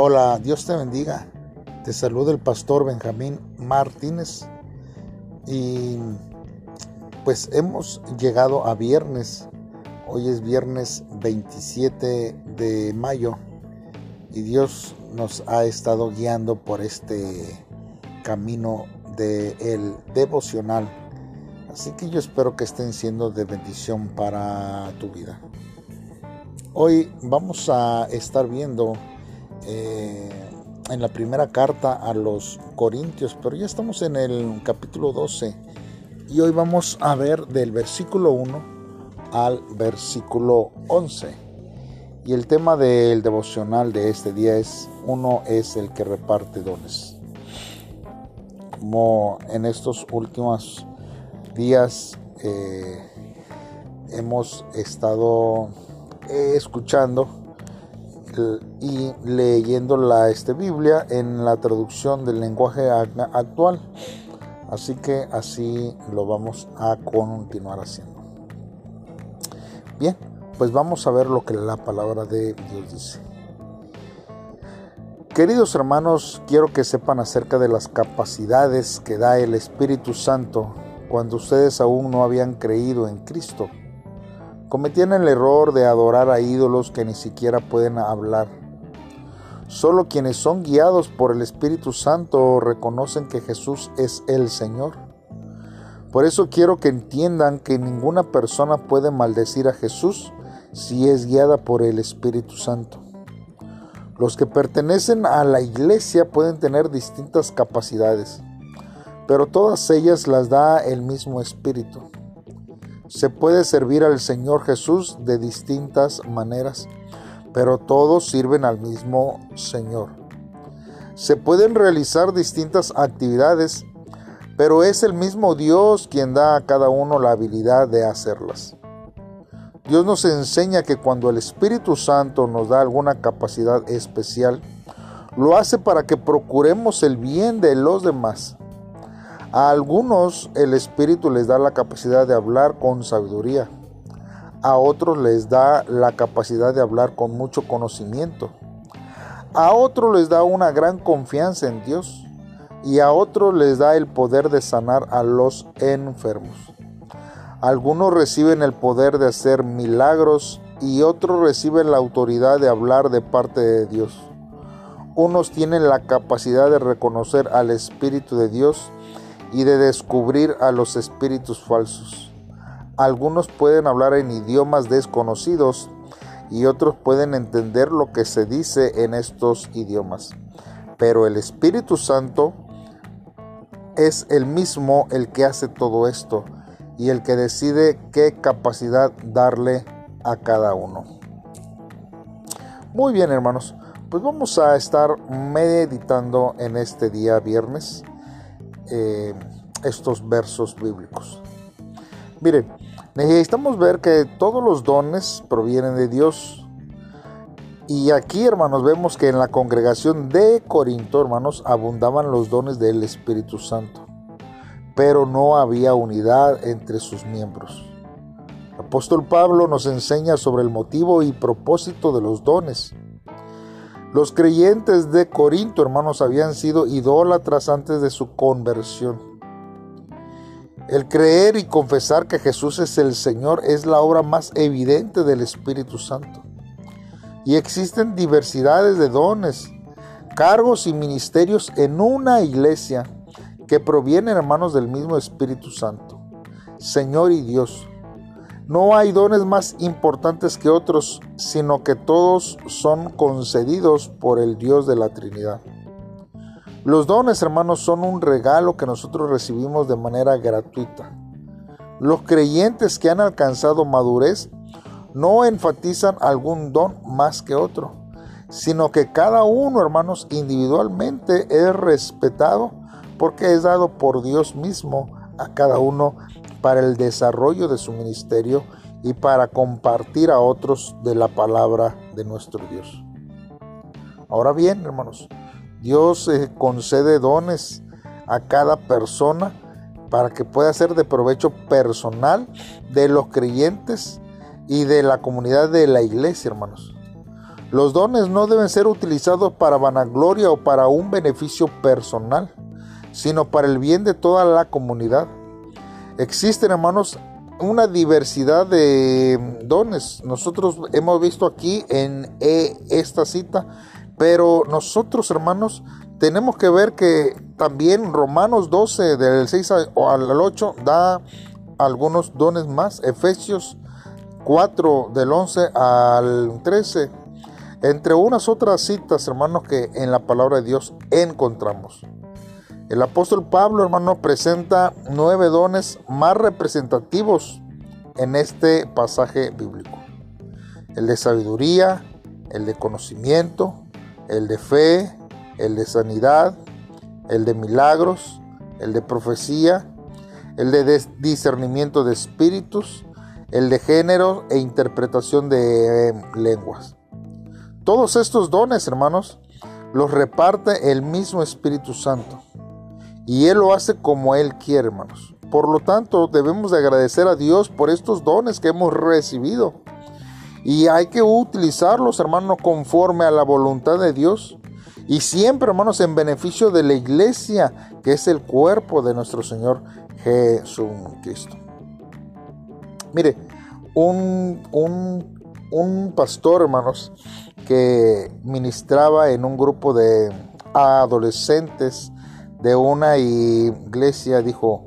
Hola, Dios te bendiga. Te saluda el pastor Benjamín Martínez. Y pues hemos llegado a viernes. Hoy es viernes 27 de mayo. Y Dios nos ha estado guiando por este camino del el devocional. Así que yo espero que estén siendo de bendición para tu vida. Hoy vamos a estar viendo eh, en la primera carta a los Corintios, pero ya estamos en el capítulo 12 y hoy vamos a ver del versículo 1 al versículo 11. Y el tema del devocional de este día es uno es el que reparte dones. Como en estos últimos días eh, hemos estado eh, escuchando y leyendo la este, Biblia en la traducción del lenguaje actual. Así que así lo vamos a continuar haciendo. Bien, pues vamos a ver lo que la palabra de Dios dice. Queridos hermanos, quiero que sepan acerca de las capacidades que da el Espíritu Santo cuando ustedes aún no habían creído en Cristo cometían el error de adorar a ídolos que ni siquiera pueden hablar. Solo quienes son guiados por el Espíritu Santo reconocen que Jesús es el Señor. Por eso quiero que entiendan que ninguna persona puede maldecir a Jesús si es guiada por el Espíritu Santo. Los que pertenecen a la iglesia pueden tener distintas capacidades, pero todas ellas las da el mismo Espíritu. Se puede servir al Señor Jesús de distintas maneras, pero todos sirven al mismo Señor. Se pueden realizar distintas actividades, pero es el mismo Dios quien da a cada uno la habilidad de hacerlas. Dios nos enseña que cuando el Espíritu Santo nos da alguna capacidad especial, lo hace para que procuremos el bien de los demás a algunos el Espíritu les da la capacidad de hablar con sabiduría. A otros les da la capacidad de hablar con mucho conocimiento. A otros les da una gran confianza en Dios. Y a otros les da el poder de sanar a los enfermos. Algunos reciben el poder de hacer milagros y otros reciben la autoridad de hablar de parte de Dios. Unos tienen la capacidad de reconocer al Espíritu de Dios y de descubrir a los espíritus falsos. Algunos pueden hablar en idiomas desconocidos y otros pueden entender lo que se dice en estos idiomas. Pero el Espíritu Santo es el mismo el que hace todo esto y el que decide qué capacidad darle a cada uno. Muy bien hermanos, pues vamos a estar meditando en este día viernes eh, estos versos bíblicos. Miren, necesitamos ver que todos los dones provienen de Dios. Y aquí, hermanos, vemos que en la congregación de Corinto, hermanos, abundaban los dones del Espíritu Santo, pero no había unidad entre sus miembros. El apóstol Pablo nos enseña sobre el motivo y propósito de los dones. Los creyentes de Corinto, hermanos, habían sido idólatras antes de su conversión. El creer y confesar que Jesús es el Señor es la obra más evidente del Espíritu Santo. Y existen diversidades de dones, cargos y ministerios en una iglesia que provienen, hermanos, del mismo Espíritu Santo, Señor y Dios. No hay dones más importantes que otros, sino que todos son concedidos por el Dios de la Trinidad. Los dones, hermanos, son un regalo que nosotros recibimos de manera gratuita. Los creyentes que han alcanzado madurez no enfatizan algún don más que otro, sino que cada uno, hermanos, individualmente es respetado porque es dado por Dios mismo a cada uno para el desarrollo de su ministerio y para compartir a otros de la palabra de nuestro Dios. Ahora bien, hermanos, Dios eh, concede dones a cada persona para que pueda ser de provecho personal de los creyentes y de la comunidad de la iglesia, hermanos. Los dones no deben ser utilizados para vanagloria o para un beneficio personal, sino para el bien de toda la comunidad. Existen, hermanos, una diversidad de dones. Nosotros hemos visto aquí en e, esta cita, pero nosotros, hermanos, tenemos que ver que también Romanos 12, del 6 al 8, da algunos dones más. Efesios 4, del 11 al 13. Entre unas otras citas, hermanos, que en la palabra de Dios encontramos. El apóstol Pablo, hermano, presenta nueve dones más representativos en este pasaje bíblico. El de sabiduría, el de conocimiento, el de fe, el de sanidad, el de milagros, el de profecía, el de discernimiento de espíritus, el de género e interpretación de eh, lenguas. Todos estos dones, hermanos, los reparte el mismo Espíritu Santo. Y Él lo hace como Él quiere, hermanos. Por lo tanto, debemos de agradecer a Dios por estos dones que hemos recibido. Y hay que utilizarlos, hermanos, conforme a la voluntad de Dios. Y siempre, hermanos, en beneficio de la iglesia, que es el cuerpo de nuestro Señor Jesucristo. Mire, un, un, un pastor, hermanos, que ministraba en un grupo de adolescentes de una iglesia, dijo,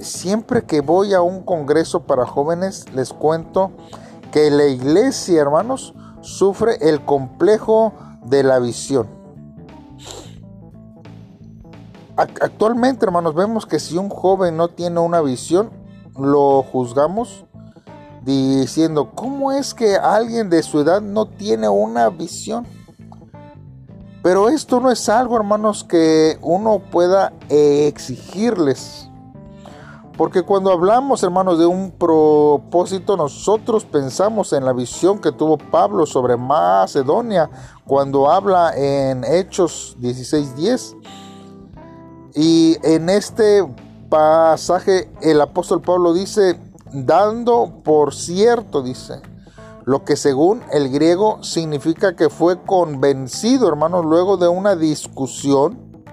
siempre que voy a un congreso para jóvenes, les cuento que la iglesia, hermanos, sufre el complejo de la visión. Actualmente, hermanos, vemos que si un joven no tiene una visión, lo juzgamos diciendo, ¿cómo es que alguien de su edad no tiene una visión? Pero esto no es algo, hermanos, que uno pueda exigirles. Porque cuando hablamos, hermanos, de un propósito, nosotros pensamos en la visión que tuvo Pablo sobre Macedonia cuando habla en Hechos 16:10. Y en este pasaje el apóstol Pablo dice, dando por cierto, dice, lo que según el griego significa que fue convencido, hermanos, luego de una discusión.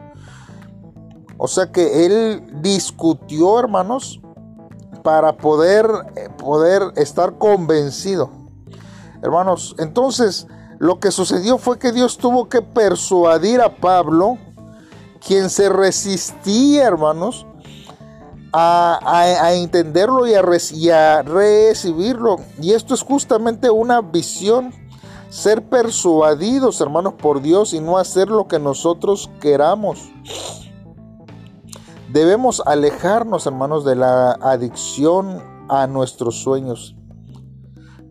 O sea que él discutió, hermanos, para poder, eh, poder estar convencido. Hermanos, entonces lo que sucedió fue que Dios tuvo que persuadir a Pablo, quien se resistía, hermanos, a, entenderlo y a, recibirlo. Y esto es justamente una visión. Ser persuadidos, hermanos, por Dios y no hacer lo que nosotros queramos. Debemos alejarnos, hermanos, de la adicción a nuestros sueños,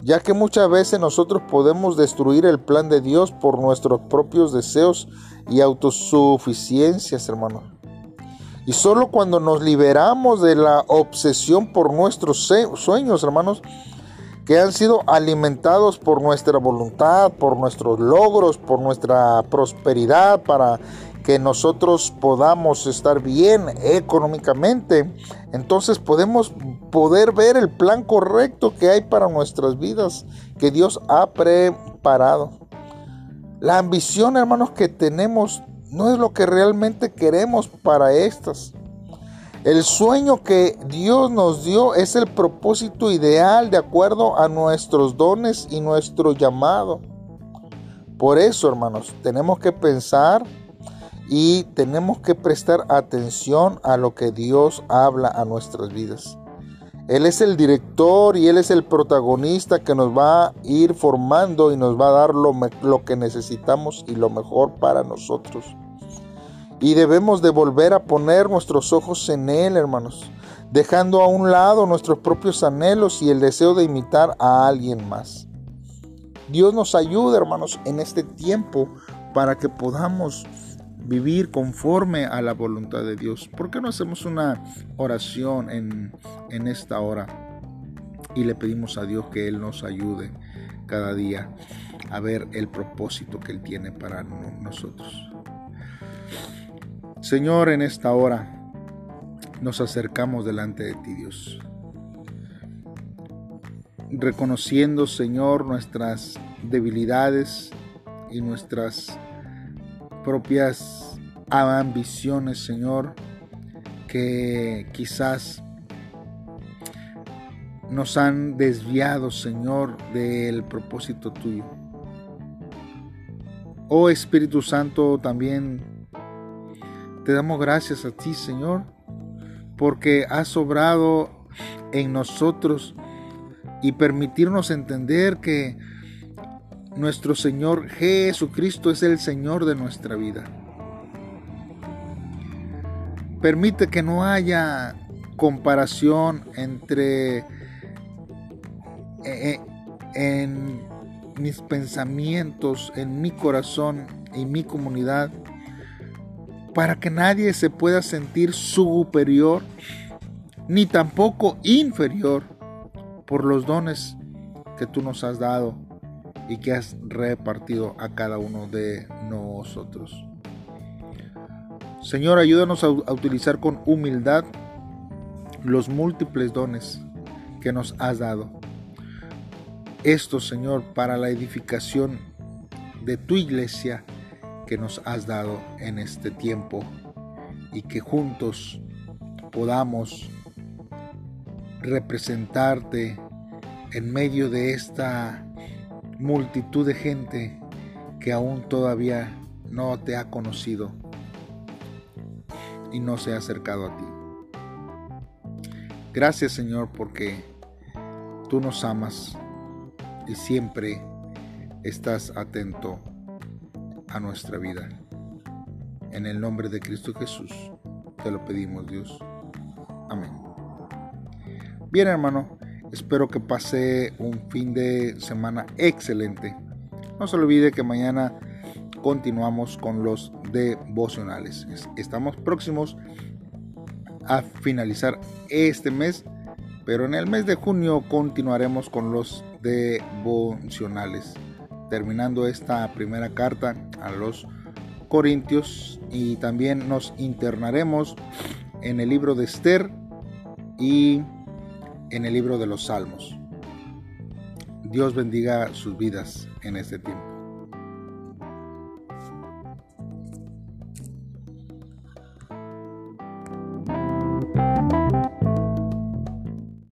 ya que muchas veces nosotros podemos destruir el plan de Dios por nuestros propios deseos y autosuficiencias, hermanos. Y solo cuando nos liberamos de la obsesión por nuestros sueños, hermanos, que han sido alimentados por nuestra voluntad, por nuestros logros, por nuestra prosperidad, para que nosotros podamos estar bien económicamente, entonces podemos poder ver el plan correcto que hay para nuestras vidas, que Dios ha preparado. La ambición, hermanos, que tenemos no es lo que realmente queremos para estas. El sueño que Dios nos dio es el propósito ideal de acuerdo a nuestros dones y nuestro llamado. Por eso, hermanos, tenemos que pensar y tenemos que prestar atención a lo que Dios habla a nuestras vidas. Él es el director y Él es el protagonista que nos va a ir formando y nos va a dar lo, lo que necesitamos y lo mejor para nosotros. Y debemos de volver a poner nuestros ojos en Él, hermanos, dejando a un lado nuestros propios anhelos y el deseo de imitar a alguien más. Dios nos ayude, hermanos, en este tiempo para que podamos vivir conforme a la voluntad de Dios. ¿Por qué no hacemos una oración en, en esta hora y le pedimos a Dios que Él nos ayude cada día a ver el propósito que Él tiene para nosotros? Señor, en esta hora nos acercamos delante de ti, Dios. reconociendo, Señor, nuestras debilidades y nuestras propias ambiciones, Señor, que quizás nos han desviado, Señor, del propósito tuyo. Oh Espíritu Santo, también te damos gracias a ti, Señor, porque has sobrado en nosotros y permitirnos entender que nuestro Señor Jesucristo es el Señor de nuestra vida. Permite que no haya comparación entre eh, eh, en mis pensamientos, en mi corazón y mi comunidad, para que nadie se pueda sentir superior ni tampoco inferior por los dones que tú nos has dado y que has repartido a cada uno de nosotros. Señor, ayúdanos a, utilizar con humildad los múltiples dones que nos has dado. Esto, Señor, para la edificación de tu iglesia que nos has dado en este tiempo y que juntos podamos representarte en medio de esta multitud de gente que aún todavía no te ha conocido y no se ha acercado a ti. Gracias Señor porque tú nos amas y siempre estás atento a nuestra vida. En el nombre de Cristo Jesús te lo pedimos Dios. Amén. Bien hermano, espero que pase un fin de semana excelente. No se olvide que mañana continuamos con los devocionales. Estamos próximos a finalizar este mes, pero en el mes de junio continuaremos con los devocionales, terminando esta primera carta a los Corintios y también nos internaremos en el libro de Esther y en el libro de los Salmos. Dios bendiga sus vidas en este tiempo.